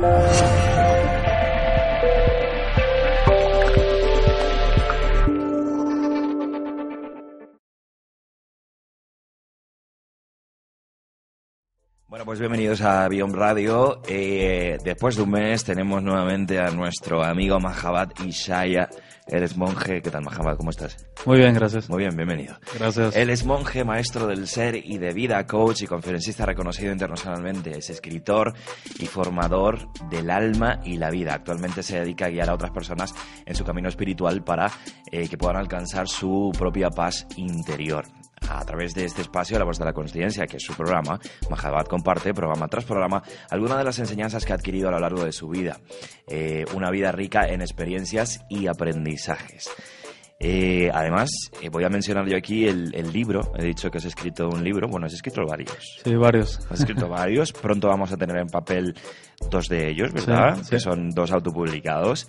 Thank you. Bueno, pues bienvenidos a Biom Radio. Eh, después de un mes tenemos nuevamente a nuestro amigo Mahabat Ishaya. Eres monje. ¿Qué tal, Mahabat? ¿Cómo estás? Muy bien, gracias. Muy bien, bienvenido. Gracias. Él es monje, maestro del ser y de vida, coach y conferencista reconocido internacionalmente. Es escritor y formador del alma y la vida. Actualmente se dedica a guiar a otras personas en su camino espiritual para eh, que puedan alcanzar su propia paz interior a través de este espacio, La Voz de la Conciencia, que es su programa, Mahabat comparte programa tras programa algunas de las enseñanzas que ha adquirido a lo largo de su vida. Eh, una vida rica en experiencias y aprendizajes. Eh, además, eh, voy a mencionar yo aquí el, libro. He dicho que has escrito un libro. Bueno, has escrito varios. Sí, varios. Has escrito varios. Pronto vamos a tener en papel dos de ellos, ¿verdad? Que son dos autopublicados.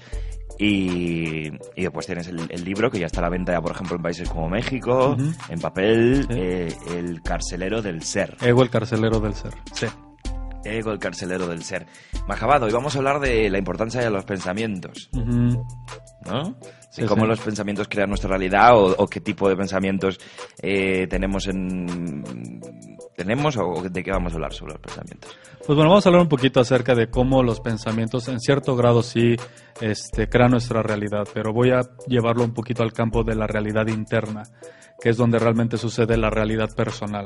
Y, después tienes el, libro que ya está a la venta, ya, por ejemplo, en países como México, en papel, eh, El carcelero del ser. Ego, el carcelero del ser. Sí. Ego, el carcelero del ser. Majabado, hoy vamos a hablar de la importancia de los pensamientos. ¿No? de cómo los pensamientos crean nuestra realidad o, qué tipo de pensamientos eh, tenemos en tenemos o de qué vamos a hablar sobre los pensamientos. Pues bueno, vamos a hablar un poquito acerca de cómo los pensamientos en cierto grado sí este, crean nuestra realidad, pero voy a llevarlo un poquito al campo de la realidad interna, que es donde realmente sucede la realidad personal.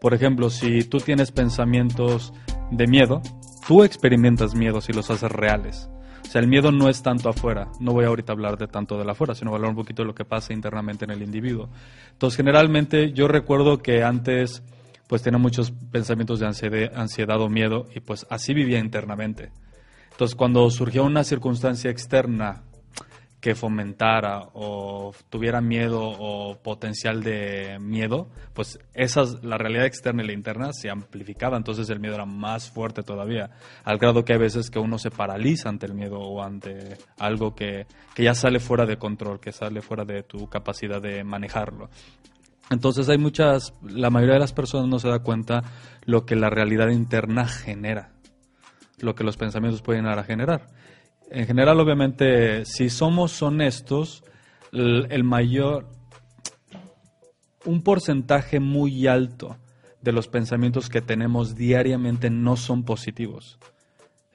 Por ejemplo, si tú tienes pensamientos de miedo, tú experimentas miedos y los haces reales. O sea, el miedo no es tanto afuera. No voy ahorita a hablar de tanto de la afuera, sino hablar un poquito de lo que pasa internamente en el individuo. Entonces, generalmente yo recuerdo que antes pues tenía muchos pensamientos de ansiedad, o miedo y pues así vivía internamente. Entonces cuando surgió una circunstancia externa que fomentara o tuviera miedo o potencial de miedo, pues esas, la realidad externa y la interna se amplificaba, entonces el miedo era más fuerte todavía, al grado que hay veces que uno se paraliza ante el miedo o ante algo que, que ya sale fuera de control, que sale fuera de tu capacidad de manejarlo. Entonces hay muchas, la mayoría de las personas no se da cuenta lo que la realidad interna genera, lo que los pensamientos pueden llegar a generar. En general, obviamente, si somos honestos, el mayor, un porcentaje muy alto de los pensamientos que tenemos diariamente no son positivos.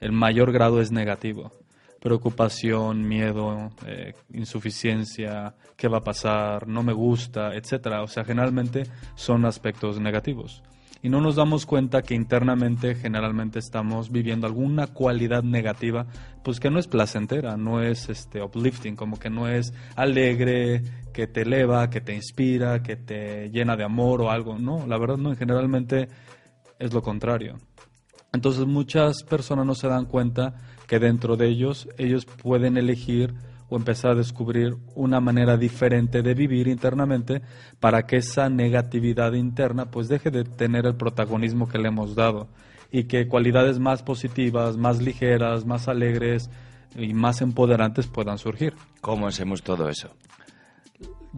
El mayor grado es negativo preocupación, miedo, eh, insuficiencia, qué va a pasar, no me gusta, etcétera. O sea, generalmente son aspectos negativos. Y no nos damos cuenta que internamente generalmente estamos viviendo alguna cualidad negativa, pues que no es placentera, no es este uplifting, como que no es alegre, que te eleva, que te inspira, que te llena de amor o algo. No, la verdad no, generalmente es lo contrario. Entonces muchas personas no se dan cuenta que dentro de ellos ellos pueden elegir o empezar a descubrir una manera diferente de vivir internamente para que esa negatividad interna pues deje de tener el protagonismo que le hemos dado y que cualidades más positivas, más ligeras, más alegres y más empoderantes puedan surgir. ¿Cómo hacemos todo eso?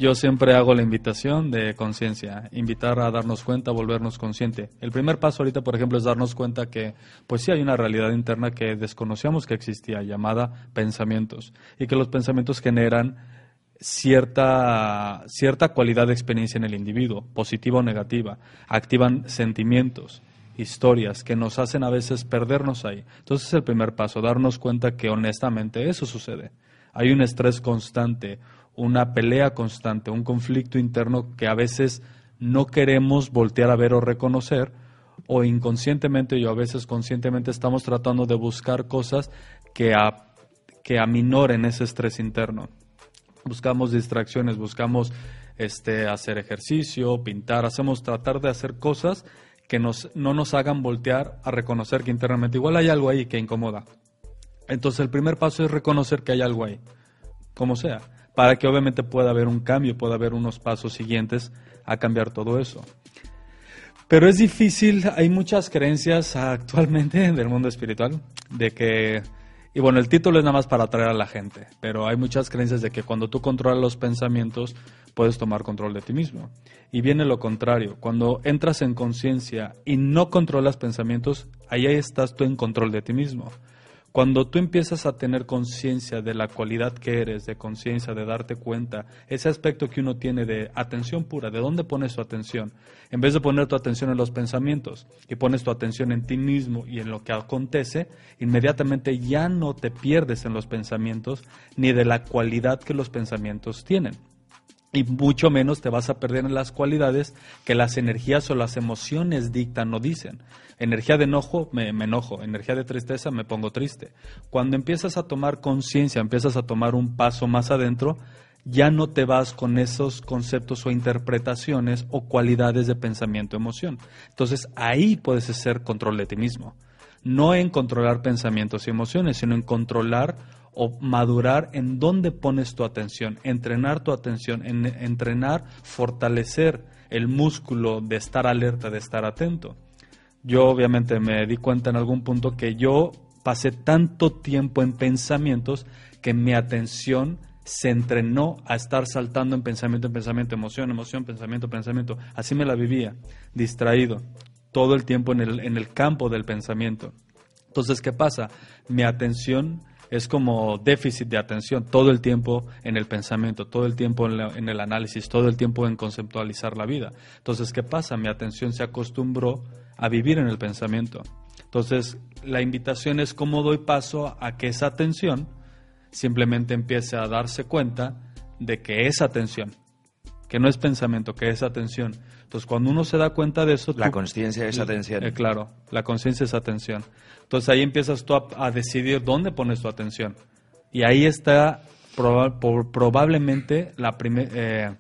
Yo siempre hago la invitación de conciencia, invitar a darnos cuenta, volvernos consciente. El primer paso ahorita, por ejemplo, es darnos cuenta que, pues sí hay una realidad interna que desconocíamos que existía, llamada pensamientos, y que los pensamientos generan cierta, cierta cualidad de experiencia en el individuo, positiva o negativa, activan sentimientos, historias que nos hacen a veces perdernos ahí. Entonces es el primer paso, darnos cuenta que honestamente eso sucede. Hay un estrés constante, una pelea constante, un conflicto interno que a veces no queremos voltear a ver o reconocer, o inconscientemente y a veces conscientemente estamos tratando de buscar cosas que, que aminoren ese estrés interno. Buscamos distracciones, buscamos este, hacer ejercicio, pintar, hacemos tratar de hacer cosas que nos, no nos hagan voltear a reconocer que internamente igual hay algo ahí que incomoda. Entonces el primer paso es reconocer que hay algo ahí, como sea, para que obviamente pueda haber un cambio, pueda haber unos pasos siguientes a cambiar todo eso. Pero es difícil, hay muchas creencias actualmente del mundo espiritual de que, y bueno, el título es nada más para atraer a la gente, pero hay muchas creencias de que cuando tú controlas los pensamientos puedes tomar control de ti mismo. Y viene lo contrario, cuando entras en conciencia y no controlas pensamientos, ahí estás tú en control de ti mismo. Cuando tú empiezas a tener conciencia de la cualidad que eres, de conciencia, de darte cuenta, ese aspecto que uno tiene de atención pura, ¿de dónde pones tu atención? En vez de poner tu atención en los pensamientos y pones tu atención en ti mismo y en lo que acontece, inmediatamente ya no te pierdes en los pensamientos ni de la cualidad que los pensamientos tienen y mucho menos te vas a perder en las cualidades que las energías o las emociones dictan o dicen. Energía de enojo, me, enojo. Energía de tristeza, me pongo triste. Cuando empiezas a tomar conciencia, empiezas a tomar un paso más adentro, ya no te vas con esos conceptos o interpretaciones o cualidades de pensamiento emoción. Entonces ahí puedes hacer control de ti mismo. No en controlar pensamientos y emociones, sino en controlar o madurar en dónde pones tu atención, entrenar tu atención, en, entrenar, fortalecer el músculo de estar alerta, de estar atento. Yo obviamente me di cuenta en algún punto que yo pasé tanto tiempo en pensamientos que mi atención se entrenó a estar saltando en pensamiento, en pensamiento, emoción, emoción, pensamiento, pensamiento. Así me la vivía, distraído, todo el tiempo en el, en el campo del pensamiento. Entonces, ¿qué pasa? Mi atención es como déficit de atención todo el tiempo en el pensamiento, todo el tiempo en, el análisis, todo el tiempo en conceptualizar la vida. Entonces, ¿qué pasa? Mi atención se acostumbró a vivir en el pensamiento. Entonces, la invitación es cómo doy paso a que esa atención simplemente empiece a darse cuenta de que es atención, que no es pensamiento, que es atención. Entonces, cuando uno se da cuenta de eso... La conciencia es atención. Eh, claro, la conciencia es atención. Entonces ahí empiezas tú a, decidir dónde pones tu atención. Y ahí está probablemente la eh,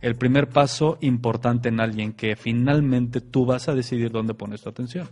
el primer paso importante en alguien, que finalmente tú vas a decidir dónde pones tu atención.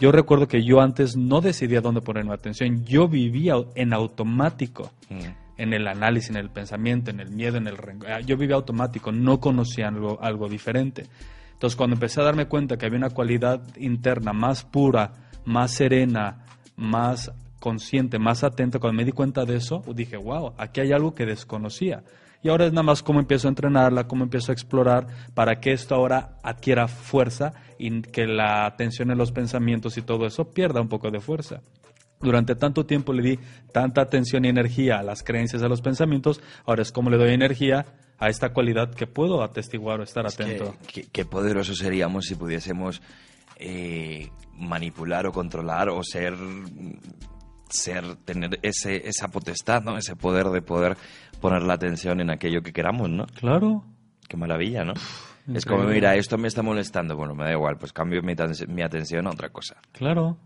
Yo recuerdo que yo antes no decidía dónde poner mi atención, yo vivía en automático, mm. en el análisis, en el pensamiento, en el miedo, en el ah, Yo vivía automático, no conocía algo, algo diferente. Entonces cuando empecé a darme cuenta que había una cualidad interna más pura, más serena, más consciente, más atenta, cuando me di cuenta de eso, dije, wow, aquí hay algo que desconocía. Y ahora es nada más cómo empiezo a entrenarla, cómo empiezo a explorar para que esto ahora adquiera fuerza y que la atención en los pensamientos y todo eso pierda un poco de fuerza. Durante tanto tiempo le di tanta atención y energía a las creencias, a los pensamientos, ahora es como le doy energía a esta cualidad que puedo atestiguar o estar atento. qué poderosos seríamos si pudiésemos eh, manipular o controlar o ser ser tener ese esa potestad, ¿no? Ese poder de poder poner la atención en aquello que queramos, ¿no? Claro. Qué maravilla, ¿no? es como, mira, esto me está molestando, bueno, me da igual, pues cambio mi, mi atención a otra cosa. Claro.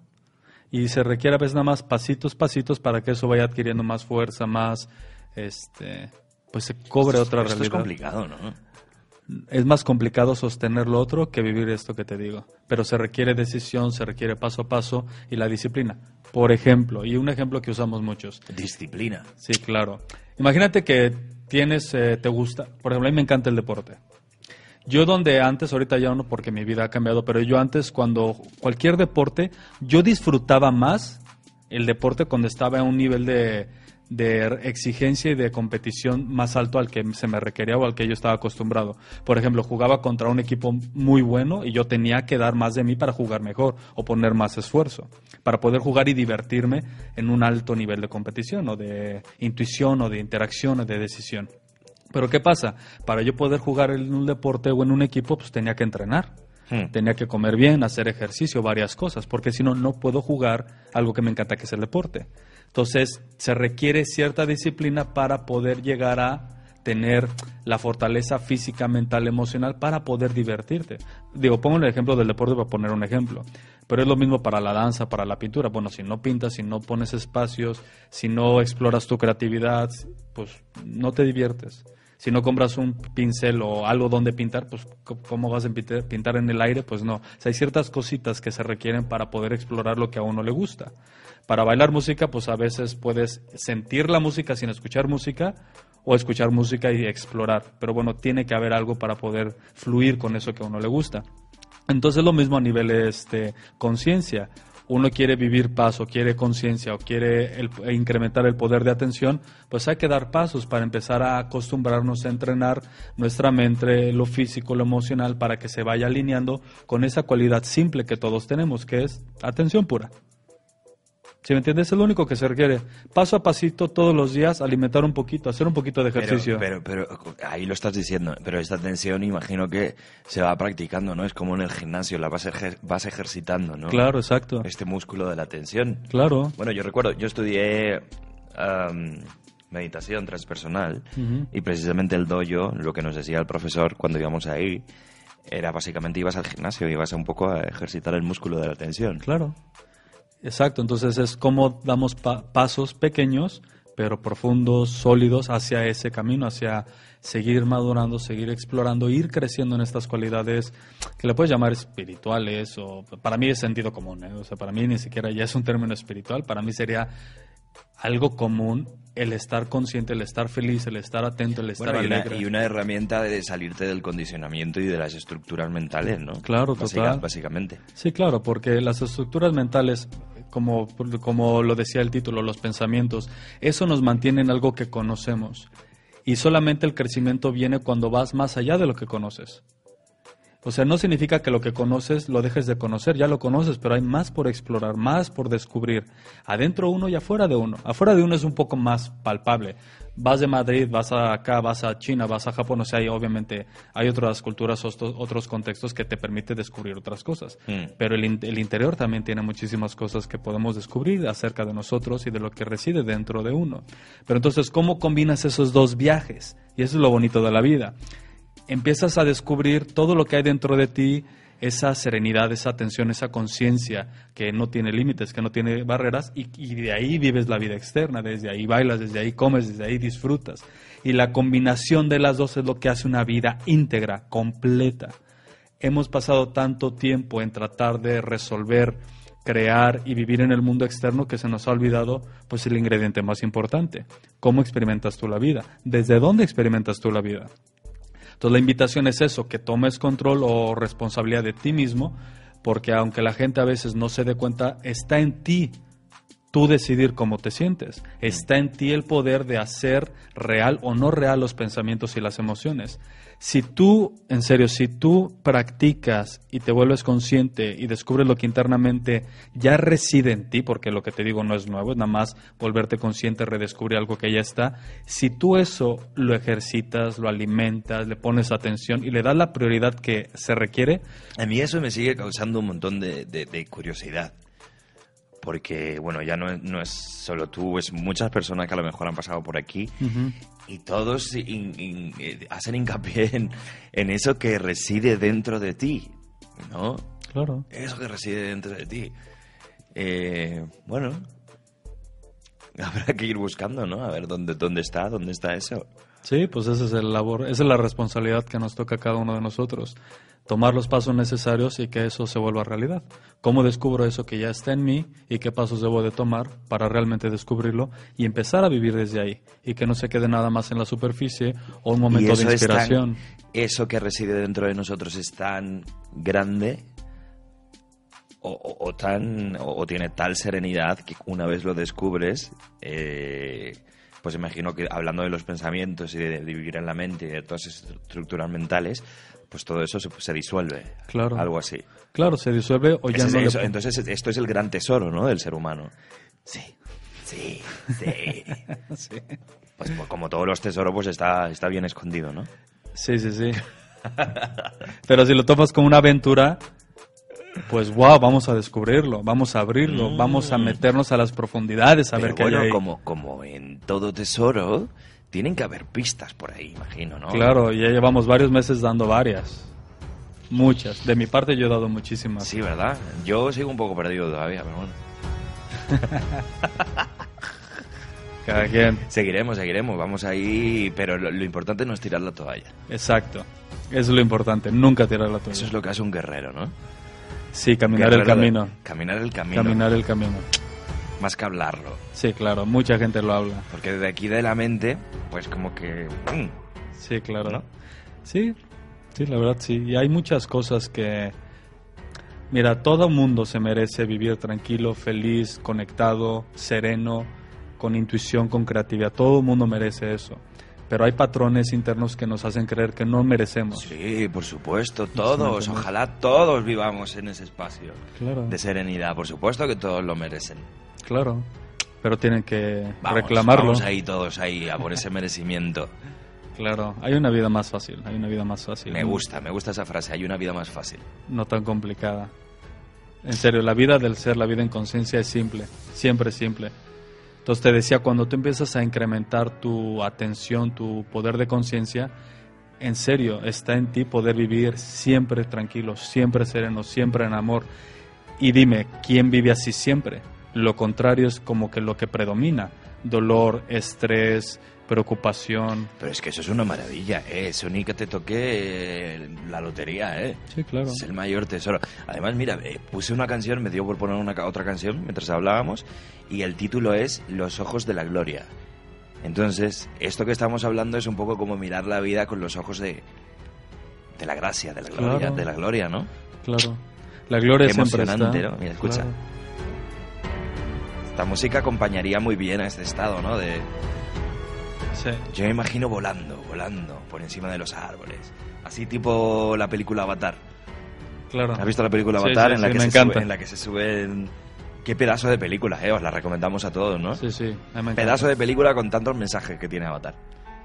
Y se requiere a veces nada más pasitos, pasitos para que eso vaya adquiriendo más fuerza, más, este, pues se cobre otra realidad. es complicado, ¿no? Es más complicado sostener lo otro que vivir esto que te digo. Pero se requiere decisión, se requiere paso a paso y la disciplina. Por ejemplo, y un ejemplo que usamos muchos. Disciplina. Sí, claro. Imagínate que tienes, eh, te gusta, por ejemplo, a mí me encanta el deporte. Yo donde antes, ahorita ya no porque mi vida ha cambiado, pero yo antes cuando cualquier deporte, yo disfrutaba más el deporte cuando estaba a un nivel de, de exigencia y de competición más alto al que se me requería o al que yo estaba acostumbrado. Por ejemplo, jugaba contra un equipo muy bueno y yo tenía que dar más de mí para jugar mejor o poner más esfuerzo, para poder jugar y divertirme en un alto nivel de competición o de intuición o de interacción o de decisión. Pero ¿qué pasa? Para yo poder jugar en un deporte o en un equipo, pues tenía que entrenar. Hmm. Tenía que comer bien, hacer ejercicio, varias cosas, porque si no, no puedo jugar algo que me encanta, que es el deporte. Entonces, se requiere cierta disciplina para poder llegar a tener la fortaleza física, mental, emocional para poder divertirte. Digo, pongo el ejemplo del deporte para poner un ejemplo, pero es lo mismo para la danza, para la pintura. Bueno, si no pintas, si no pones espacios, si no exploras tu creatividad, pues no te diviertes. Si no compras un pincel o algo donde pintar, pues ¿cómo vas a pintar en el aire? Pues no. O sea, hay ciertas cositas que se requieren para poder explorar lo que a uno le gusta. Para bailar música, pues a veces puedes sentir la música sin escuchar música o escuchar música y explorar. Pero bueno, tiene que haber algo para poder fluir con eso que a uno le gusta. Entonces lo mismo a nivel este conciencia uno quiere vivir paz o quiere conciencia o quiere incrementar el poder de atención, pues hay que dar pasos para empezar a acostumbrarnos a entrenar nuestra mente, lo físico, lo emocional, para que se vaya alineando con esa cualidad simple que todos tenemos, que es atención pura. Si me entiendes, es lo único que se requiere. Paso a pasito, todos los días, alimentar un poquito, hacer un poquito de ejercicio. Pero, pero, ahí lo estás diciendo. Pero esta tensión, imagino que se va practicando, ¿no? Es como en el gimnasio, la vas, vas ejercitando, ¿no? Claro, exacto. Este músculo de la tensión. Claro. Bueno, yo recuerdo, yo estudié meditación transpersonal y precisamente el dojo, lo que nos decía el profesor cuando íbamos ahí, era básicamente ibas al gimnasio, ibas un poco a ejercitar el músculo de la tensión. Claro. Exacto, entonces es como damos pasos pequeños, pero profundos, sólidos hacia ese camino, hacia seguir madurando, seguir explorando, ir creciendo en estas cualidades que le puedes llamar espirituales o para mí es sentido común, ¿eh? o sea, para mí ni siquiera ya es un término espiritual, para mí sería algo común el estar consciente, el estar feliz, el estar atento, el estar alegre. Y una, herramienta de salirte del condicionamiento y de las estructuras mentales, ¿no? Claro, total. Básicamente. Sí, claro, porque las estructuras mentales, como, como lo decía el título, los pensamientos, eso nos mantiene en algo que conocemos. Y solamente el crecimiento viene cuando vas más allá de lo que conoces. O sea, no significa que lo que conoces lo dejes de conocer, ya lo conoces, pero hay más por explorar, más por descubrir, adentro uno y afuera de uno. Afuera de uno es un poco más palpable. Vas de Madrid, vas a acá, vas a China, vas a Japón, o sea, hay, obviamente hay otras culturas, otros contextos que te permiten descubrir otras cosas. Mm. Pero el, el interior también tiene muchísimas cosas que podemos descubrir acerca de nosotros y de lo que reside dentro de uno. Pero entonces, ¿cómo combinas esos dos viajes? Y eso es lo bonito de la vida empiezas a descubrir todo lo que hay dentro de ti, esa serenidad, esa atención, esa conciencia que no tiene límites, que no tiene barreras, y, de ahí vives la vida externa, desde ahí bailas, desde ahí comes, desde ahí disfrutas. Y la combinación de las dos es lo que hace una vida íntegra, completa. Hemos pasado tanto tiempo en tratar de resolver, crear y vivir en el mundo externo que se nos ha olvidado pues el ingrediente más importante. ¿Cómo experimentas tú la vida? ¿Desde dónde experimentas tú la vida? Entonces la invitación es eso, que tomes control o responsabilidad de ti mismo, porque aunque la gente a veces no se dé cuenta, está en ti tú decidir cómo te sientes. Está en ti el poder de hacer real o no real los pensamientos y las emociones. Si tú, en serio, si tú practicas y te vuelves consciente y descubres lo que internamente ya reside en ti, porque lo que te digo no es nuevo, es nada más volverte consciente, redescubrir algo que ya está, si tú eso lo ejercitas, lo alimentas, le pones atención y le das la prioridad que se requiere. A mí eso me sigue causando un montón de, curiosidad porque bueno, ya no es, no es, solo tú, es muchas personas que a lo mejor han pasado por aquí y todos eh, hacen hincapié en, eso que reside dentro de ti, ¿no? Claro. Eso que reside dentro de ti. Eh, bueno, habrá que ir buscando, ¿no? A ver dónde, dónde está, dónde está eso. Sí, pues esa es el labor, esa es la responsabilidad que nos toca a cada uno de nosotros tomar los pasos necesarios y que eso se vuelva realidad. ¿Cómo descubro eso que ya está en mí y qué pasos debo de tomar para realmente descubrirlo y empezar a vivir desde ahí y que no se quede nada más en la superficie o un momento de inspiración? eso que reside dentro de nosotros es tan grande o, tan o, tiene tal serenidad que una vez lo descubres eh, pues imagino que hablando de los pensamientos y de, de, vivir en la mente y de todas esas estructuras mentales, pues todo eso se, disuelve. Claro. Algo así. Claro, se disuelve o ya no Entonces esto es el gran tesoro, ¿no? Del ser humano. Sí, sí, sí. Pues, pues, como todos los tesoros, pues está, está bien escondido, ¿no? Sí, sí, sí. Pero si lo tomas como una aventura, pues wow, vamos a descubrirlo, vamos a abrirlo, vamos a mm. meternos a las profundidades a ver qué hay ahí. Como, como en todo tesoro, tienen que haber pistas por ahí, imagino, ¿no? Claro, ya llevamos varios meses dando varias. Muchas. De mi parte yo he dado muchísimas. Sí, ¿verdad? Yo sigo un poco perdido todavía, pero bueno. Cada quien. Seguiremos, seguiremos, vamos ahí, pero lo, lo importante no es tirar la toalla. Exacto. Eso es lo importante, nunca tirar la toalla. Eso es lo que hace un guerrero, ¿no? Sí, caminar el de- camino. Caminar el camino. Caminar el camino. Más que hablarlo. Sí, claro, mucha gente lo habla. Porque de aquí de la mente, pues como que... mm, Sí, claro. ¿No? Sí, sí, la verdad sí. Y hay muchas cosas que... Mira, todo mundo se merece vivir tranquilo, feliz, conectado, sereno, con intuición, con creatividad. Todo el mundo merece eso. Pero hay patrones internos que nos hacen creer que no merecemos. Sí, por supuesto, todos. Ojalá todos vivamos en ese espacio Claro, de serenidad. Por supuesto que todos lo merecen. claro. Pero tienen que Vamos, reclamarlo. Vamos ahí todos ahí a por ese merecimiento. Claro, hay una vida más fácil, hay una vida más fácil. Me gusta, me gusta esa frase. Hay una vida más fácil. no tan complicada. En serio, la vida del ser, la vida en conciencia es simple, siempre es simple. Entonces te decía, cuando tú empiezas a incrementar tu atención, tu poder de conciencia, en serio, está en ti poder vivir siempre tranquilo, siempre sereno, siempre en amor. Y dime, ¿quién vive así siempre? Lo contrario es como que lo que predomina, dolor, estrés, preocupación. Pero es que eso es una maravilla, ¿eh? Eso ni que te toque eh, la lotería, ¿eh? Sí, claro. Es el mayor tesoro. Además, mira, eh, puse una canción, me dio por poner una otra canción mientras hablábamos, y el título es Los ojos de la gloria. Entonces, esto que estamos hablando es un poco como mirar la vida con los ojos de, de la gracia, de la gloria, Claro. de la gloria, ¿no? Claro. La gloria Qué siempre emocionante, está. ¿no? Mira, escucha. Claro. Esta música acompañaría muy bien a este estado, ¿no? De, Sí. yo me imagino volando, volando por encima de los árboles. Así tipo la película Avatar. Claro. ¿Has visto la película Avatar sí, en, la que se sube- en la que se suben... Qué pedazo de película, eh, os la recomendamos a todos, ¿no? Sí, sí. Pedazo de película con tantos mensajes que tiene Avatar.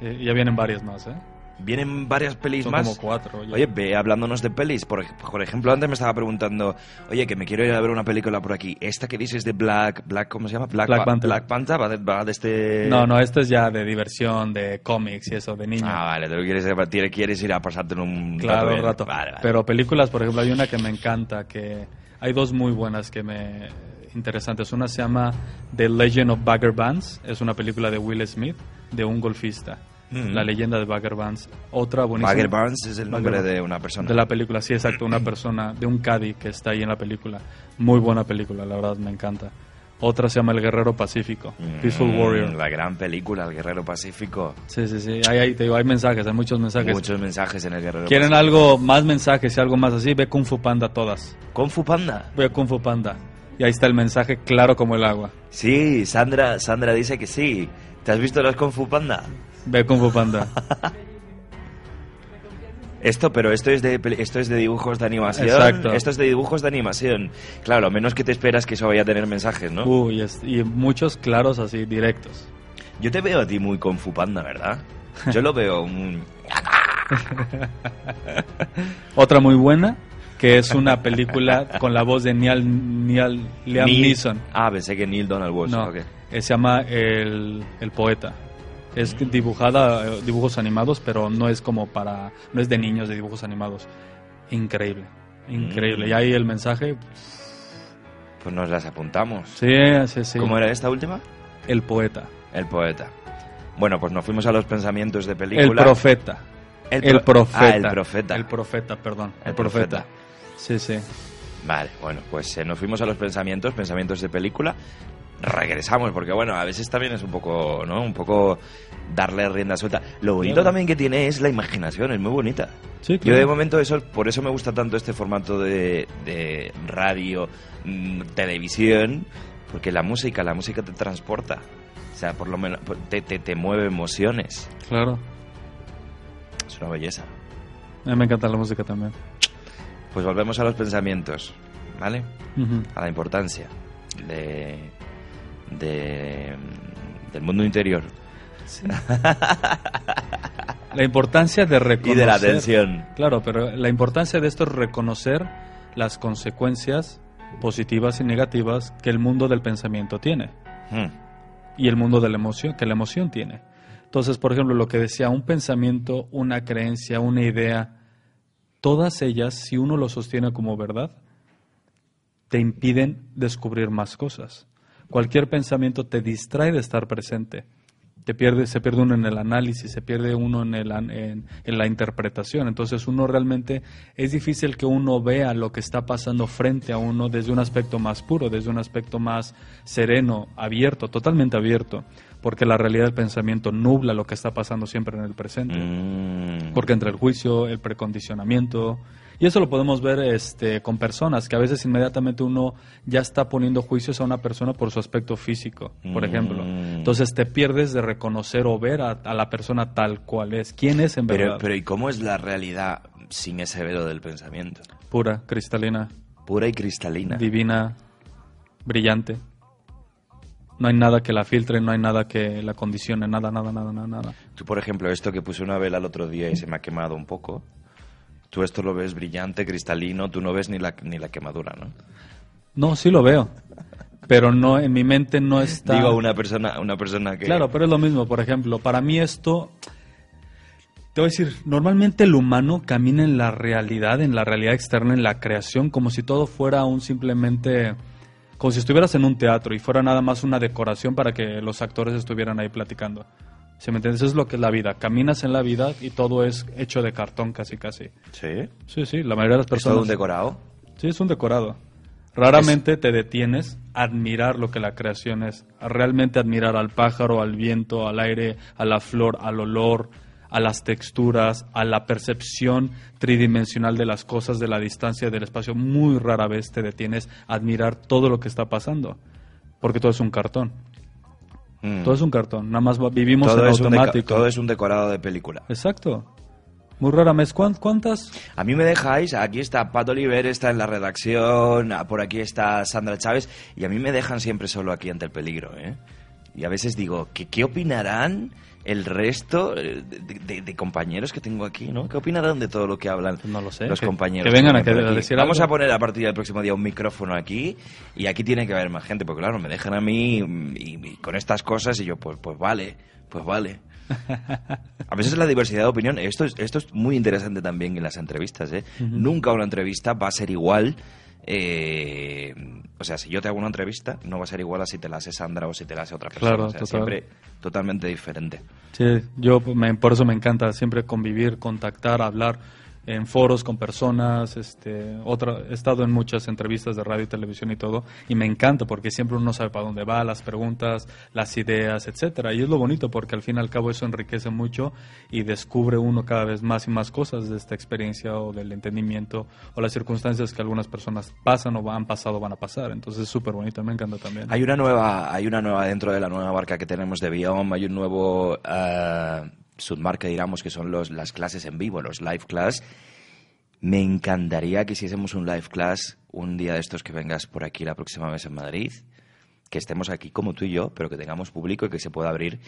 Eh, ya vienen varias más, ¿eh? Vienen varias pelis Son más. como cuatro. ya. Oye, ve hablándonos de pelis. Por, ej- por ejemplo, antes me estaba preguntando, oye, que me quiero ir a ver una película por aquí. Esta que dices de Black, Black ¿cómo se llama? Black, Black Pa- Panther. Black Panther va de, va de este... No, no, esto es ya de diversión, de cómics y eso, de niños. Ah, vale, tú quieres, ir- quieres ir a pasarte en un claro, rato. Vale, vale. Pero películas, por ejemplo, hay una que me encanta, que hay dos muy buenas que me interesantes. Una se llama The Legend of Bagger Vance, es una película de Will Smith, de un golfista. Mm. La leyenda de Bagger Vance. Otra buenísima. Bagger Vance es el nombre Bagger- de una persona. De la película, sí, exacto, una persona, de un caddy que está ahí en la película. Muy buena película, la verdad, me encanta. Otra se llama El Guerrero Pacífico, Peaceful Mm, Warrior. La gran película, El Guerrero Pacífico. Sí, sí, sí, hay, hay, te digo, hay mensajes, hay muchos mensajes. Muchos mensajes en El Guerrero ¿Quieren Pacífico. algo, más mensajes y algo más así? Ve Kung Fu Panda todas. Kung Fu Panda. Ve Kung Fu Panda. Y ahí está el mensaje claro como el agua. Sí, Sandra, Sandra dice que sí. ¿Te has visto los Kung Fu Panda? Ve Kung Fu Panda. Esto, pero esto es de esto es de dibujos de animación. Exacto. Esto es de dibujos de animación. Claro, lo menos que te esperas que eso vaya a tener mensajes, ¿no? Uy, y muchos claros así, directos. Yo te veo a ti muy Kung Fu Panda, ¿verdad? Yo lo veo muy... Otra muy buena, que es una película con la voz de Neil, Neil- Liam Neil- Neeson. Ah, pensé que Neil Donald Walsh. No, ok. eh, se llama el, el Poeta. Es dibujada, eh, dibujos animados, pero no es como para, no es de niños de dibujos animados. Increíble, increíble. Mm. Y ahí el mensaje, Pues nos las apuntamos. sí, sí, sí. ¿Cómo era esta última? El Poeta. El poeta. Bueno, pues nos fuimos a los pensamientos de El película. Profeta. El El, pro- profeta. Ah, el profeta. El profeta, perdón. El El, profeta. profeta. Sí, sí. Vale, bueno, pues eh, nos fuimos a los pensamientos, pensamientos de película. Regresamos, porque bueno, a veces también es un poco, ¿no? Un poco darle rienda suelta. Lo bonito Claro. también que tiene es la imaginación, es muy bonita. Sí, Yo de momento eso, por eso me gusta tanto este formato de, de radio, mm, televisión, porque la música, la música te transporta. O sea, por lo menos te, te, te mueve emociones. Claro. Es una belleza. A mí me encanta la música también. Pues volvemos a los pensamientos, ¿vale? A la importancia de, de del mundo interior La importancia de y reconocer. de la atención. Claro, pero la importancia de esto es reconocer las consecuencias positivas y negativas que el mundo del pensamiento tiene Hmm. y el mundo de la emoción que la emoción tiene. Entonces, por ejemplo, lo que decía, un pensamiento, una creencia, una idea, todas ellas, si uno lo sostiene como verdad, te impiden descubrir más cosas. cualquier pensamiento te distrae de estar presente te pierde, se pierde uno en el análisis, se pierde uno en, el, en, la interpretación. Entonces uno realmente es difícil que uno vea lo que está pasando frente a uno desde un aspecto más puro, desde un aspecto más sereno, abierto, totalmente abierto, porque la realidad del pensamiento nubla lo que está pasando siempre en el presente. Mm. Porque entre el juicio, el precondicionamiento, y eso lo podemos ver este, con personas, que a veces inmediatamente uno ya está poniendo juicios a una persona por su aspecto físico, por mm. ejemplo. Entonces te pierdes de reconocer o ver a, la persona tal cual es. ¿Quién es en pero, verdad? Pero ¿y cómo es la realidad sin ese velo del pensamiento? Pura, cristalina. Pura y cristalina. Divina, brillante. No hay nada que la filtre, no hay nada que la condicione, nada, nada, nada, nada, nada. Tú, por ejemplo, esto que puse una vela el otro día y se me ha quemado un poco, Tú esto lo ves brillante, cristalino, tú no ves ni la, ni la quemadura, ¿no? No, sí lo veo. Pero no, en mi mente no está. Digo, una persona, una persona que. Claro, pero es lo mismo. Por ejemplo, para mí esto. Te voy a decir, normalmente el humano camina en la realidad, en la realidad externa, en la creación, como si todo fuera un simplemente. Como si estuvieras en un teatro y fuera nada más una decoración para que los actores estuvieran ahí platicando. ¿Se me entiendes? Eso es lo que es la vida. Caminas en la vida y todo es hecho de cartón casi casi. ¿Sí? Sí, sí. La mayoría de las personas... ¿Es todo un decorado? Sí, es un decorado. Raramente te detienes a admirar lo que la creación es. A realmente admirar al pájaro, al viento, al aire, a la flor, al olor, a las texturas, a la percepción tridimensional de las cosas, de la distancia, del espacio. Muy rara vez te detienes a admirar todo lo que está pasando. Porque todo es un cartón. Mm. Todo es un cartón, nada más vivimos en automático. todo es un decorado de película. Exacto. Muy rara mes. ¿Cuántas? A mí me dejáis, aquí está Pat Oliver, está en la redacción, ah, por aquí está Sandra Chávez, y a mí me dejan siempre solo aquí ante el peligro, ¿eh? Y a veces digo, ¿qué, qué opinarán el resto eh, de, compañeros que tengo aquí, ¿no? ¿Qué opinarán de todo lo que hablan no lo sé, los compañeros? Que vengan a, decir Vamos a poner a partir del próximo día un micrófono aquí y aquí tiene que haber más gente, porque claro, me dejan a mí y, con estas cosas y yo, pues, pues vale, pues vale. A veces la diversidad de opinión, esto es, esto es muy interesante también en las entrevistas, ¿eh? Nunca una entrevista va a ser igual eh, o sea, si yo te hago una entrevista, no va a ser igual a si te la hace Sandra o si te la hace otra persona. Claro, o siempre totalmente diferente. Sí, yo por eso me encanta siempre convivir, contactar, hablar en foros con personas, este, otra, he estado en muchas entrevistas de radio y televisión y todo, y me encanta porque siempre uno sabe para dónde va, las preguntas, las ideas, etcétera, y es lo bonito porque al fin y al cabo eso enriquece mucho y descubre uno cada vez más y más cosas de esta experiencia o del entendimiento o las circunstancias que algunas personas pasan o han pasado o van a pasar, entonces es súper bonito, me encanta también. Hay una nueva, hay una nueva dentro de la nueva marca que tenemos de Biom, hay un nuevo uh, submarca, digamos, que son los, las clases en vivo, los live class. Me encantaría que hiciésemos un live class un día de estos que vengas por aquí la próxima vez en Madrid, que estemos aquí como tú y yo, pero que tengamos público y que se pueda abrir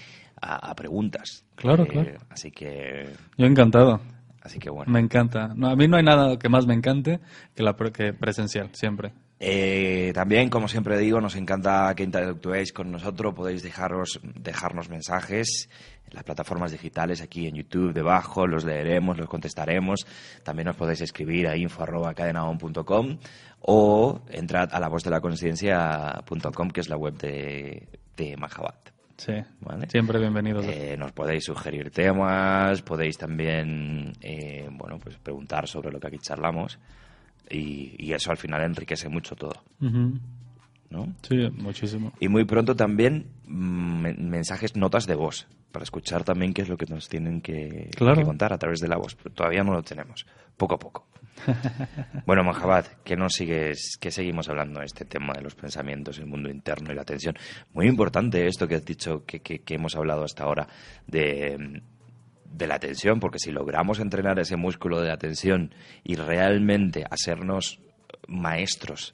a, preguntas. Claro, eh, claro. Así que... Yo encantado. Así que bueno. Me encanta. No, a mí no hay nada que más me encante que la que presencial, siempre. Eh, también, como siempre digo, nos encanta que interactuéis con nosotros. Podéis dejaros, dejarnos mensajes en las plataformas digitales, aquí en YouTube, debajo. Los leeremos, los contestaremos. También os podéis escribir a info.cadenaon.com o entrad a la voz de la conciencia.com, que es la web de, de Mahabat. Sí, siempre bienvenidos. Eh, nos podéis sugerir temas, podéis también eh, bueno, pues preguntar sobre lo que aquí charlamos y, eso al final enriquece mucho todo. ¿No? Sí, muchísimo. Y muy pronto también mm, mensajes, notas de voz, para escuchar también qué es lo que nos tienen que, contar a través de la voz. Pero todavía no lo tenemos, poco a poco. bueno, Mahabad, ¿qué nos sigues, qué seguimos hablando de este tema de los pensamientos, el mundo interno y la atención? Muy importante esto que has dicho, que, que, hemos hablado hasta ahora, de, de la atención, porque si logramos entrenar ese músculo de la atención y realmente hacernos maestros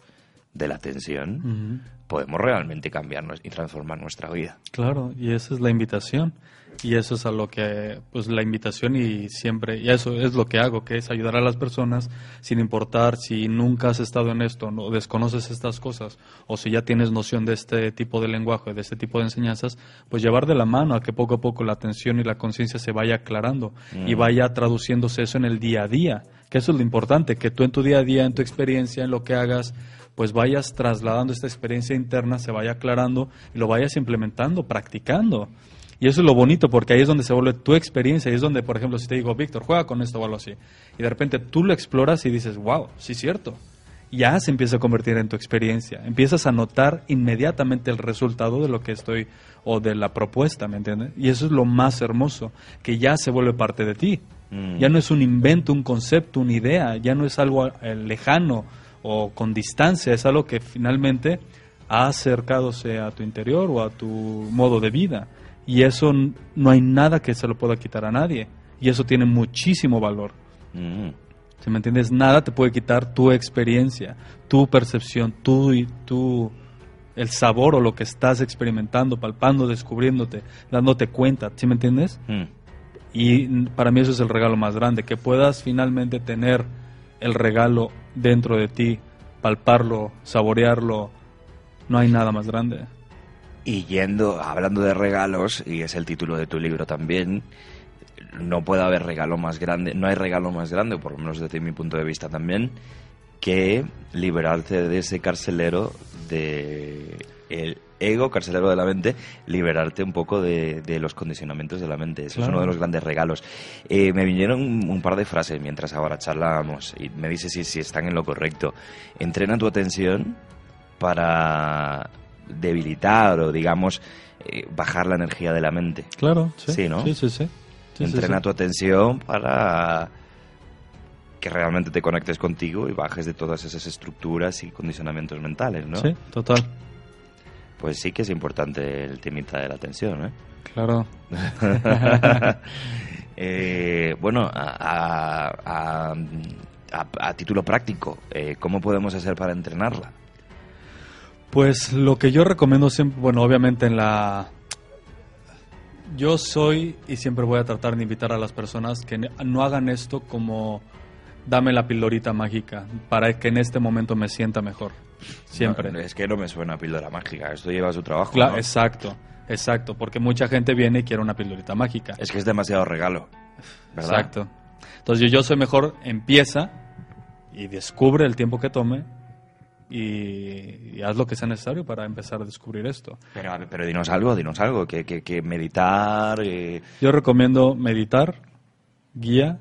de la atención, podemos realmente cambiarnos y transformar nuestra vida. Claro, y esa es la invitación. Y eso es a lo que, pues la invitación y siempre, y eso es lo que hago, que es ayudar a las personas sin importar si nunca has estado en esto, no desconoces estas cosas, o si ya tienes noción de este tipo de lenguaje, de este tipo de enseñanzas, pues llevar de la mano a que poco a poco la atención y la conciencia se vaya aclarando y mm. vaya traduciéndose eso en el día a día, que eso es lo importante, que tú en tu día a día, en tu experiencia, en lo que hagas, pues vayas trasladando esta experiencia interna, se vaya aclarando y lo vayas implementando, practicando. Y eso es lo bonito, porque ahí es donde se vuelve tu experiencia, ahí es donde, por ejemplo, si te digo, Víctor, juega con esto o algo así, y de repente tú lo exploras y dices, wow, sí es cierto, ya se empieza a convertir en tu experiencia, empiezas a notar inmediatamente el resultado de lo que estoy, o de la propuesta, ¿me entiendes? Y eso es lo más hermoso, que ya se vuelve parte de ti. Mm. Ya no es un invento, un concepto, una idea, ya no es algo eh, lejano o con distancia, es algo que finalmente ha acercadose a tu interior o a tu modo de vida. Y eso no hay nada que se lo pueda quitar a nadie. Y eso tiene muchísimo valor. Mm. Si me entiendes, nada te puede quitar tu experiencia, tu percepción, tu, y tu el sabor o lo que estás experimentando, palpando, descubriéndote, dándote cuenta. ¿Sí me entiendes? Mm. Y para mí eso es el regalo más grande, que puedas finalmente tener el regalo dentro de ti, palparlo, saborearlo. No hay nada más grande. Y yendo, hablando de regalos, y es el título de tu libro también, no puede haber regalo más grande, no hay regalo más grande, por lo menos desde mi punto de vista también, que liberarte de ese carcelero de el ego, carcelero de la mente, liberarte un poco de, de los condicionamientos de la mente. Eso es Claro. uno de los grandes regalos. Eh, me vinieron un, un par de frases mientras ahora charlábamos y me dices si, si están en lo correcto. Entrena tu atención para debilitar o, digamos, eh, bajar la energía de la mente. Claro, sí. Sí, ¿no? Sí, sí, sí. Sí, sí, Entrena tu atención para que realmente te conectes contigo y bajes de todas esas estructuras y condicionamientos mentales, ¿no? Sí, total. Pues sí que es importante el temita de la atención, ¿eh? Claro. Eh, bueno, a, a- a- a- a título práctico, eh, ¿cómo podemos hacer para entrenarla? Pues lo que yo recomiendo siempre, bueno, obviamente en la... Yo soy y siempre voy a tratar de invitar a las personas que no hagan esto como dame la pildorita mágica para que en este momento me sienta mejor. Siempre. No, es que no me suena a píldora mágica, esto lleva su trabajo. Exacto, exacto, porque mucha gente viene y quiere una pildorita mágica. Es que es demasiado regalo, ¿verdad? Exacto. Entonces yo, yo soy mejor, empieza y descubre el tiempo que tome y, y haz lo que sea necesario para empezar a descubrir esto. Pero, a ver, pero dinos algo, dinos algo, que, que, que meditar... eh, Yo recomiendo meditar, guía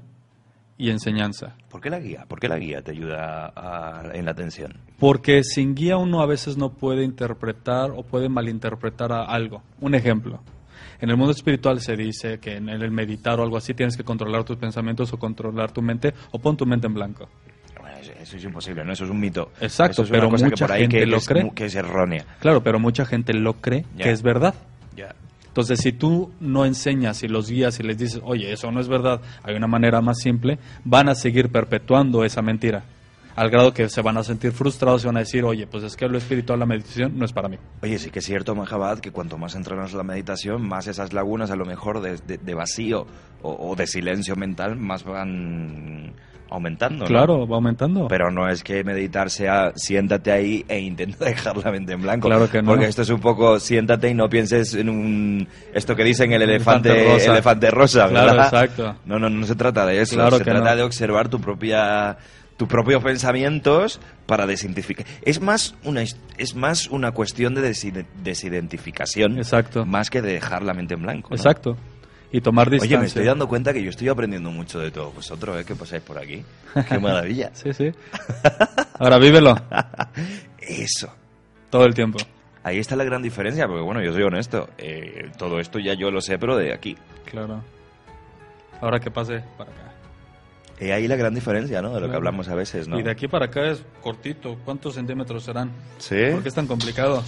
y enseñanza. ¿Por qué la guía? ¿Por qué la guía te ayuda a- en la atención? Porque sin guía uno a veces no puede interpretar o puede malinterpretar a algo. Un ejemplo. En el mundo espiritual se dice que en el meditar o algo así tienes que controlar tus pensamientos o controlar tu mente o pon tu mente en blanco. Eso, eso es imposible, ¿no? Eso es un mito. Exacto, Eso es una pero que mucha por ahí gente que, lo es, cree. que es errónea. Claro, pero mucha gente lo cree que es verdad. Ya. Entonces, si tú no enseñas y los guías y les dices, oye, eso no es verdad, hay una manera más simple, van a seguir perpetuando esa mentira. Al grado que se van a sentir frustrados y van a decir, oye, pues es que lo espiritual, la meditación, no es para mí. Oye, sí que es cierto, Mahabad, que cuanto más entrenas la meditación, más esas lagunas a lo mejor de, de- de vacío o, o de silencio mental más van aumentando. ¿no? Claro, va aumentando. Pero no es que meditar sea siéntate ahí e intenta dejar la mente en blanco. Claro que no. Porque esto es un poco siéntate y no pienses en un esto que dicen el elefante, Elefante rosa. elefante rosa, Claro, exacto. No, no, no se trata de eso. Claro se que trata no. de observar tu propia tus propios pensamientos para desidentificar. Es más una es más una cuestión de deside- desidentificación Exacto. más que de dejar la mente en blanco. ¿no? Exacto. Y tomar distancia. Oye, me estoy dando cuenta que yo estoy aprendiendo mucho de todos vosotros, ¿eh? Que pasáis por aquí. Qué maravilla. Sí, sí. Ahora vívelo Eso. todo el tiempo. Ahí está la gran diferencia, porque bueno, yo soy honesto. eh, todo esto ya yo lo sé, pero de aquí. Claro. Ahora que pase para acá. Y ahí la gran diferencia, ¿no? De lo que Claro. hablamos a veces, ¿no? Y de aquí para acá es cortito. ¿Cuántos centímetros serán? ¿Sí? ¿Por qué es tan complicado?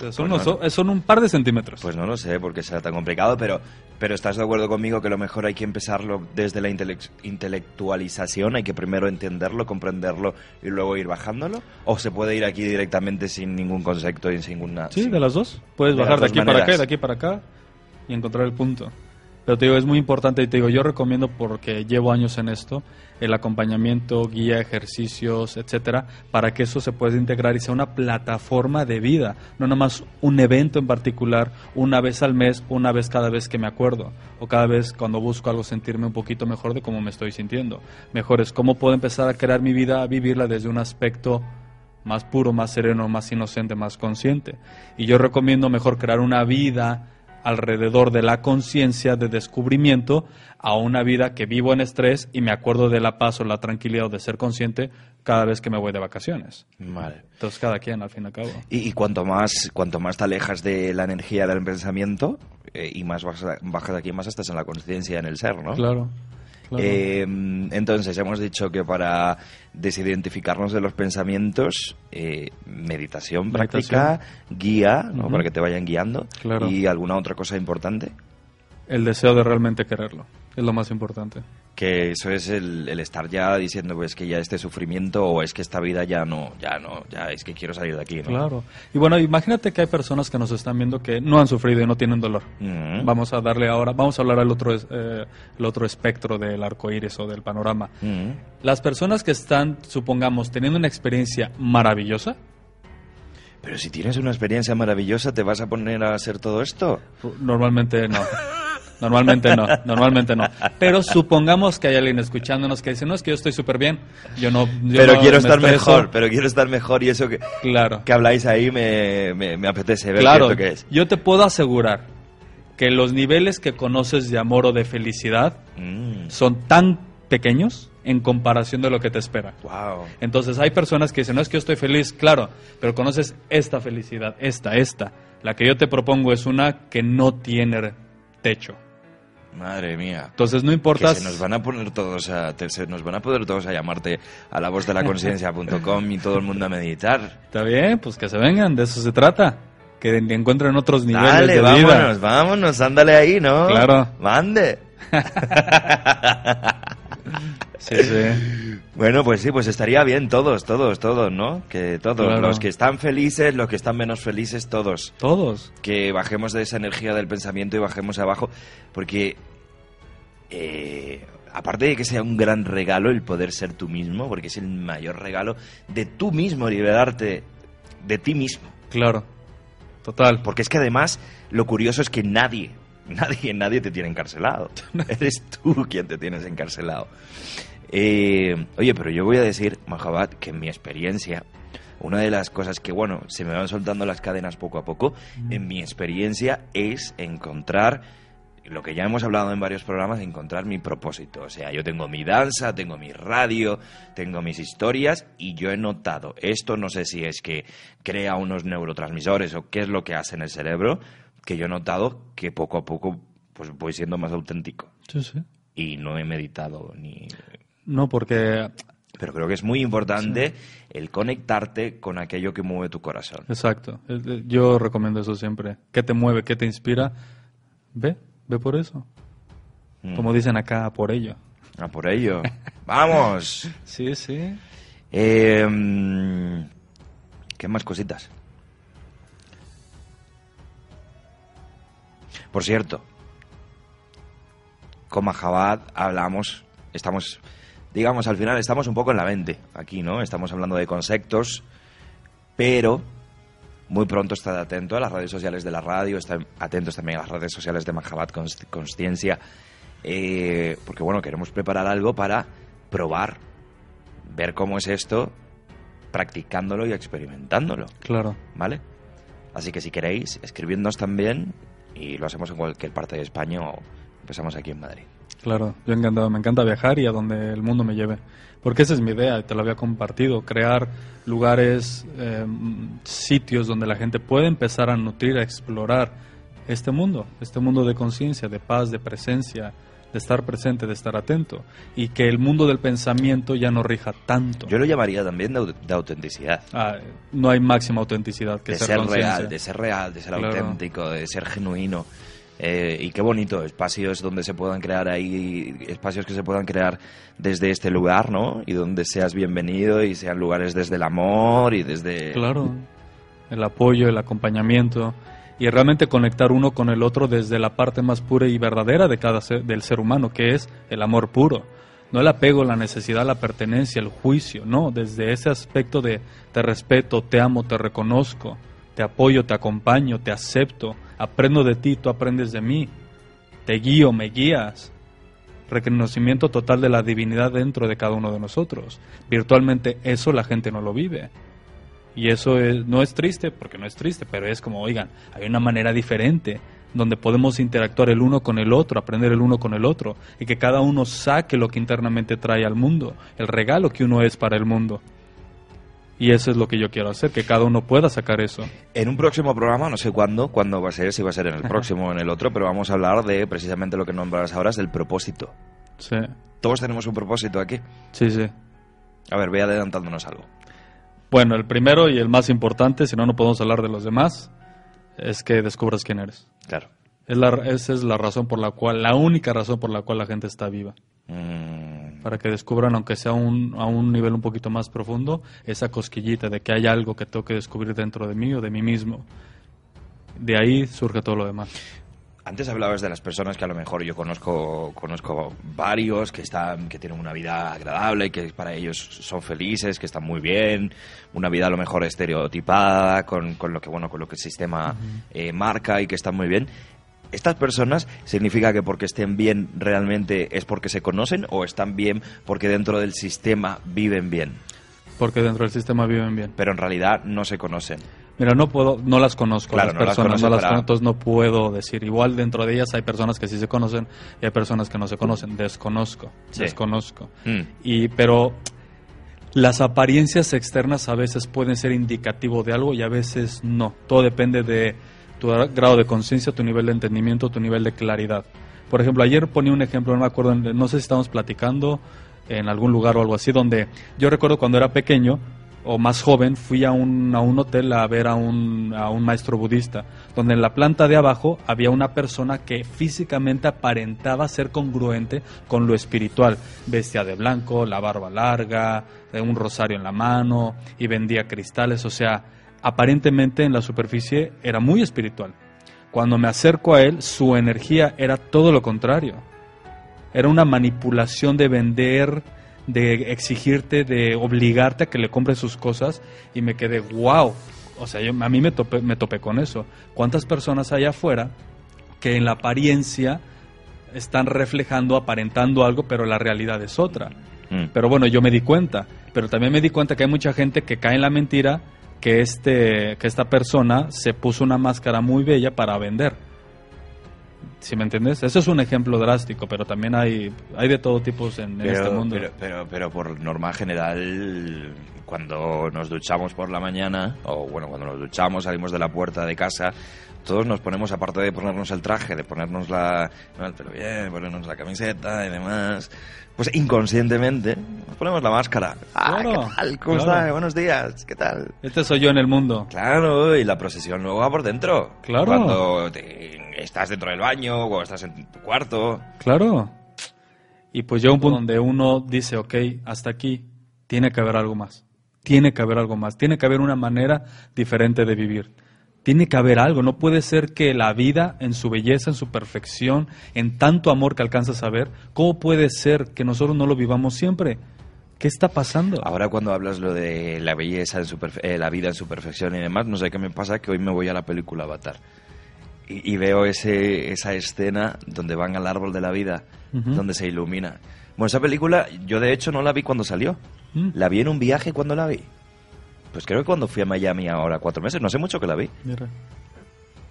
Son, Pues unos- no. son un par de centímetros. Pues no lo sé por qué será tan complicado, pero, pero estás de acuerdo conmigo que lo mejor hay que empezarlo desde la intele- intelectualización, hay que primero entenderlo, comprenderlo y luego ir bajándolo, o se puede ir aquí directamente sin ningún concepto y sin ninguna... sí, sin- de las dos. Puedes de bajar de aquí para acá y maneras. de aquí para acá y encontrar el punto. Pero te digo, es muy importante y te digo, yo recomiendo porque llevo años en esto, el acompañamiento, guía, ejercicios, etcétera, para que eso se pueda integrar y sea una plataforma de vida, no nada más un evento en particular, una vez al mes, una vez cada vez que me acuerdo, o cada vez cuando busco algo sentirme un poquito mejor de cómo me estoy sintiendo. Mejor es cómo puedo empezar a crear mi vida, a vivirla desde un aspecto más puro, más sereno, más inocente, más consciente. Y yo recomiendo mejor crear una vida alrededor de la conciencia de descubrimiento a una vida que vivo en estrés y me acuerdo de la paz o la tranquilidad o de ser consciente cada vez que me voy de vacaciones. Vale. Entonces cada quien al fin y al cabo. Y, y cuanto más cuanto más te alejas de la energía del pensamiento eh, y más bajas, bajas aquí, más estás en la conciencia, en el ser, ¿no? Claro. claro. Eh, entonces, hemos dicho que para desidentificarnos de los pensamientos, eh, meditación, práctica, guía, para que te vayan guiando. Claro. ¿Y alguna otra cosa importante? el deseo de realmente quererlo es lo más importante. Que eso es el, el estar ya diciendo pues que ya este sufrimiento o es que esta vida ya no, ya no, ya es que quiero salir de aquí, ¿no? Claro. Y bueno, imagínate que hay personas que nos están viendo que no han sufrido y no tienen dolor. Mm. Vamos a darle ahora, vamos a hablar al otro, eh, el otro espectro del arco iris o del panorama. Mm. Las personas que están, supongamos, teniendo una experiencia maravillosa, Pero si tienes una experiencia maravillosa, ¿te vas a poner a hacer todo esto? normalmente no. Normalmente no, normalmente no. Pero supongamos que hay alguien escuchándonos que dice, no, es que yo estoy súper bien, yo no... yo pero no quiero me estar estreso". mejor, pero quiero estar mejor y eso que, Claro. que habláis ahí me, me, me apetece ver Claro, qué es lo que es. yo te puedo asegurar que los niveles que conoces de amor o de felicidad Mm. son tan pequeños en comparación de lo que te espera. Wow. Entonces hay personas que dicen, no es que yo estoy feliz, claro, pero conoces esta felicidad, esta, esta. La que yo te propongo es una que no tiene techo. Madre mía. Entonces no Que importa... se nos van a poner todos a, te- se nos van a poder todos a llamarte a la voz de la conciencia.com y todo el mundo a meditar. Está bien, pues que se vengan, de eso se trata. Que encuentren otros niveles Dale, de vámonos, vida. vámonos, ándale ahí, ¿no? Claro. Mande. Sí, sí. Bueno, pues sí, pues estaría bien todos, todos, todos, ¿no? Que todos, Claro. los que están felices, los que están menos felices, todos. Todos. que bajemos de esa energía del pensamiento y bajemos abajo, porque eh, aparte de que sea un gran regalo el poder ser tú mismo, porque es el mayor regalo de tú mismo liberarte de ti mismo, Claro. Total. porque es que además lo curioso es que nadie, nadie, nadie te tiene encarcelado, eres tú quien te tienes encarcelado. Eh, oye, pero yo voy a decir, Mahabat, que en mi experiencia, una de las cosas que, bueno, se me van soltando las cadenas poco a poco, en mi experiencia es encontrar lo que ya hemos hablado en varios programas, encontrar mi propósito. O sea, yo tengo mi danza, tengo mi radio, tengo mis historias y yo he notado, esto no sé si es que crea unos neurotransmisores o qué es lo que hace en el cerebro, que yo he notado que poco a poco pues voy siendo más auténtico Sí, sí. y no he meditado ni No, porque... pero creo que es muy importante el conectarte con aquello que mueve tu corazón. Exacto. Yo recomiendo eso siempre. ¿Qué te mueve? ¿Qué te inspira? Ve, ve por eso. Mm. Como dicen acá, por ello. Ah, por ello. ¡Vamos! Sí, sí. Eh, mm, ¿Qué más cositas? Por cierto, con Mahabad hablamos, estamos, digamos, al final estamos un poco en la mente aquí, ¿no? Estamos hablando de conceptos, pero muy pronto estad atento a las redes sociales de la radio, estad atentos también a las redes sociales de Mahabad Cons- Consciencia, eh, porque bueno, queremos preparar algo para probar, ver cómo es esto, practicándolo y experimentándolo. Claro. ¿Vale? Así que si queréis, escribidnos también y lo hacemos en cualquier parte de España o empezamos aquí en Madrid. Claro, yo encantado, me encanta viajar y a donde el mundo me lleve. Porque esa es mi idea, te lo había compartido, crear lugares, eh, sitios donde la gente puede empezar a nutrir, a explorar este mundo, este mundo de conciencia, de paz, de presencia, de estar presente, de estar atento. Y que el mundo del pensamiento ya no rija tanto. Yo lo llamaría también de, de autenticidad. Ah, no hay máxima autenticidad que de ser, ser real, de ser real, de ser Claro. auténtico, de ser genuino. Eh, y qué bonito, espacios donde se puedan crear ahí, espacios que se puedan crear desde este lugar, ¿no? Y donde seas bienvenido y sean lugares desde el amor y desde... Claro, el apoyo, el acompañamiento. y realmente conectar uno con el otro desde la parte más pura y verdadera de cada ser, del ser humano, que es el amor puro. No el apego, la necesidad, la pertenencia, el juicio, no, desde ese aspecto de te respeto, te amo, te reconozco, te apoyo, te acompaño, te acepto, aprendo de ti, tú aprendes de mí, te guío, me guías. Reconocimiento total de la divinidad dentro de cada uno de nosotros. Virtualmente eso la gente no lo vive. Y eso no es triste, porque no es triste, pero es como, oigan, hay una manera diferente donde podemos interactuar el uno con el otro, aprender el uno con el otro, y que cada uno saque lo que internamente trae al mundo, el regalo que uno es para el mundo. Y eso es lo que yo quiero hacer, que cada uno pueda sacar eso. En un próximo programa, no sé cuándo, cuándo va a ser, si va a ser en el próximo o en el otro, pero vamos a hablar de precisamente lo que nombras ahora, es del propósito. Sí. Todos tenemos un propósito aquí. Sí, sí. A ver, ve adelantándonos algo. Bueno, el primero y el más importante, si no, no podemos hablar de los demás, es que descubras quién eres. Claro. Es la, esa es la razón por la cual, la única razón por la cual la gente está viva. Mm, Para que descubran, aunque sea un, a un nivel un poquito más profundo, esa cosquillita de que hay algo que tengo que descubrir dentro de mí o de mí mismo. De ahí surge todo lo demás. Antes hablabas de las personas que a lo mejor yo conozco, conozco varios que están, que tienen una vida agradable, que para ellos son felices, que están muy bien, una vida a lo mejor estereotipada, con, con lo que bueno, con lo que el sistema eh, marca y que están muy bien. ¿Estas personas significa que porque estén bien realmente es porque se conocen o están bien porque dentro del sistema viven bien? Porque dentro del sistema viven bien. Pero en realidad no se conocen. Mira, no puedo, no las conozco Claro, las no las personas, conoces, no las pero- conozco, entonces no puedo decir. Igual dentro de ellas hay personas que sí se conocen y hay personas que no se conocen. Desconozco, Sí. desconozco. Mm. Y pero las apariencias externas a veces pueden ser indicativo de algo y a veces no. Todo depende de tu grado de conciencia, tu nivel de entendimiento, tu nivel de claridad. Por ejemplo, ayer ponía un ejemplo, no me acuerdo, no sé si estábamos platicando en algún lugar o algo así, donde yo recuerdo cuando era pequeño o más joven, fui a un, a un hotel a ver a un, a un maestro budista, donde en la planta de abajo había una persona que físicamente aparentaba ser congruente con lo espiritual. Vestía de blanco, la barba larga, eh, un rosario en la mano y vendía cristales, o sea, aparentemente en la superficie era muy espiritual. Cuando me acerco a él, su energía era todo lo contrario. Era una manipulación de vender, de exigirte, de obligarte a que le compres sus cosas y me quedé, wow. O sea, yo, a mí me topé, me topé con eso. ¿Cuántas personas hay afuera que en la apariencia están reflejando, aparentando algo, pero la realidad es otra? Mm. Pero bueno, yo me di cuenta. Pero también me di cuenta que hay mucha gente que cae en la mentira que, este, que esta persona se puso una máscara muy bella para vender. ¿Sí me entiendes? Eso es un ejemplo drástico, pero también hay, hay de todo tipo en, Pero, este mundo. pero, pero, pero por norma general, cuando nos duchamos por la mañana, o bueno, cuando nos duchamos, salimos de la puerta de casa, todos nos ponemos, aparte de ponernos el traje, de ponernos la, no, el pelo bien, ponernos la camiseta y demás, pues inconscientemente nos ponemos la máscara. Ah, Claro, ¿qué tal? ¿Cómo claro. está? Buenos días, ¿qué tal? Este soy yo en el mundo. Claro, y la procesión luego va por dentro. Claro. Cuando te- estás dentro del baño, o estás en tu cuarto. Claro. Y pues llega un punto donde uno dice, ok, hasta aquí, tiene que haber algo más. Tiene que haber algo más. Tiene que haber una manera diferente de vivir. Tiene que haber algo. No puede ser que la vida, en su belleza, en su perfección, en tanto amor que alcanzas a ver, ¿cómo puede ser que nosotros no lo vivamos siempre? ¿Qué está pasando? Ahora cuando hablas lo de la belleza, en su eh, la vida en su perfección y demás, no sé qué me pasa, que hoy me voy a la película Avatar. Y, y veo ese, esa escena donde van al árbol de la vida, donde se ilumina. Bueno, esa película yo de hecho no la vi cuando salió. Mm. La vi en un viaje cuando la vi. Pues creo que cuando fui a Miami ahora cuatro meses, no sé mucho que la vi, Mira,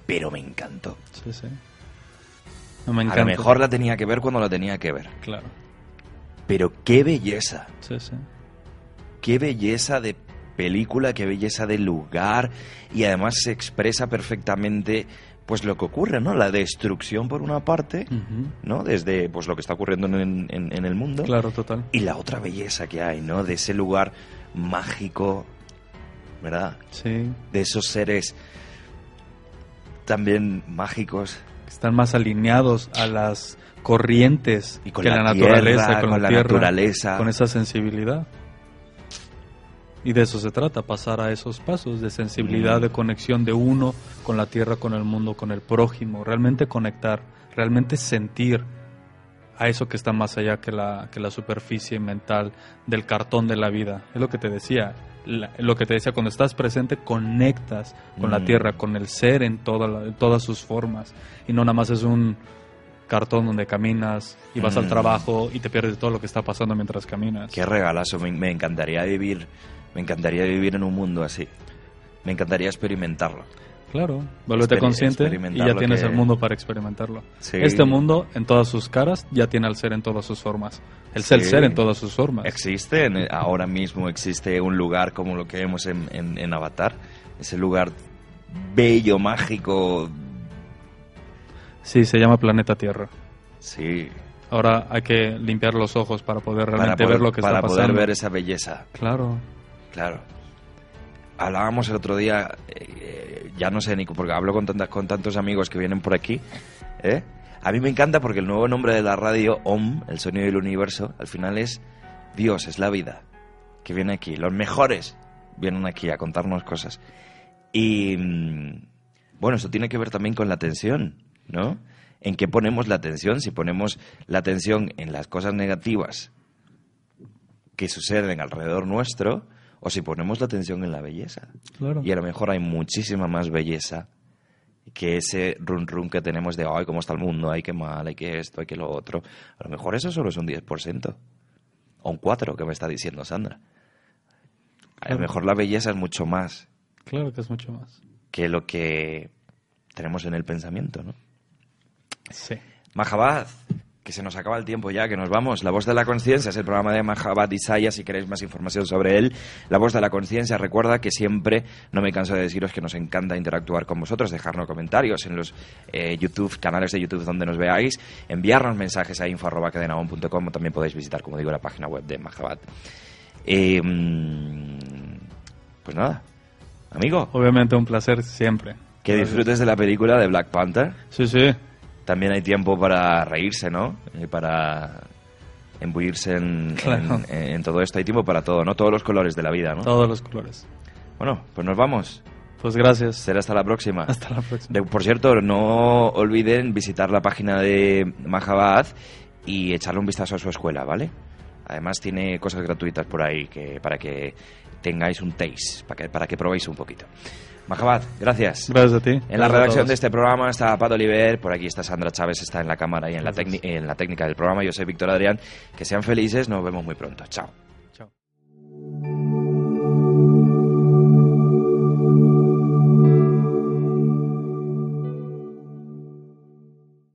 pero me encantó. sí, sí. No me A encanta. lo mejor la tenía que ver cuando la tenía que ver. Claro, Pero qué belleza. sí, sí. qué belleza de película, qué belleza de lugar y además se expresa perfectamente pues lo que ocurre, ¿no? La destrucción por una parte. ¿no? Desde pues lo que está ocurriendo en, en- en el mundo Claro, total. y la otra belleza que hay, ¿no? De ese lugar mágico, ¿verdad? Sí. De esos seres también mágicos están más alineados a las corrientes Y con que la la, naturaleza, tierra, con, con la, la tierra, naturaleza. con esa sensibilidad. Y de eso se trata, pasar a esos pasos de sensibilidad, de conexión de uno con la tierra, con el mundo, con el prójimo, realmente conectar, realmente sentir a eso que está más allá que la, que la superficie mental del cartón de la vida. Es lo que te decía, lo que te decía, cuando estás presente conectas con la tierra, con el ser en, toda en todas sus formas, y no nada más es un cartón donde caminas y vas al Mm. trabajo y te pierdes todo lo que está pasando mientras caminas. Qué regalazo, me, me encantaría vivir, me encantaría vivir en un mundo así. Me encantaría experimentarlo. Claro, vuélvete consciente y ya tienes que- el mundo para experimentarlo. Sí. Este mundo, en todas sus caras, ya tiene al ser en todas sus formas. El ser, Sí. ser en todas sus formas. Existe, en- ahora mismo existe un lugar como lo que vemos en, en- en Avatar, ese lugar bello, mágico, Sí, se llama Planeta Tierra. sí, Ahora hay que limpiar los ojos para poder para realmente poder, ver lo que para está poder pasando. ver esa belleza, Claro. claro. Hablábamos el otro día, eh, ya no sé ni porque hablo con, tantas, con tantos amigos que vienen por aquí, ¿eh? A mí me encanta porque el nuevo nombre de la radio, OM, el sonido del universo, al final es Dios, es la vida, que viene aquí. Los mejores vienen aquí a contarnos cosas. Y mm, bueno, esto tiene que ver también con la atención, ¿no? ¿En qué ponemos la atención? Si ponemos la atención en las cosas negativas que suceden alrededor nuestro, o si ponemos la atención en la belleza. Claro. Y a lo mejor hay muchísima más belleza que ese run run que tenemos de, ay, cómo está el mundo, ay, qué mal, ay, qué esto, ay, qué lo otro. A lo mejor eso solo es un 10%. O un 4%, que me está diciendo Sandra. A lo mejor la belleza es mucho más Claro que es mucho más. que lo que tenemos en el pensamiento, ¿no? Sí. Mahabad, que se nos acaba el tiempo ya, que nos vamos. La Voz de la Conciencia es el programa de Mahabad Isaya, si queréis más información sobre él. La Voz de la Conciencia, recuerda que siempre, no me canso de deciros que nos encanta interactuar con vosotros, dejarnos comentarios en los eh, YouTube, canales de YouTube donde nos veáis, enviarnos mensajes a info.cadenaon.com o también podéis visitar, como digo, la página web de Mahabad. Eh, mm, pues nada, amigo, Obviamente un placer siempre. que disfrutes de la película de Black Panther. Sí, sí. También hay tiempo para reírse, ¿no? Y para embuirse en, Claro. en- en todo esto. Hay tiempo para todo, ¿no? Todos los colores de la vida, ¿no? Todos los colores. Bueno, pues nos vamos. Pues gracias. Será hasta la próxima. Hasta la próxima. De- por cierto, no olviden visitar la página de Mahabad y echarle un vistazo a su escuela, ¿vale? Además tiene cosas gratuitas por ahí que para que tengáis un taste, para que, para que probéis un poquito. Mahabad, gracias. Gracias a ti. En la Gracias redacción de este programa está Pato Oliver, por aquí está Sandra Chávez, está en la cámara y en la, en la técnica del programa. Yo soy Víctor Adrián. Que sean felices, nos vemos muy pronto. Chao.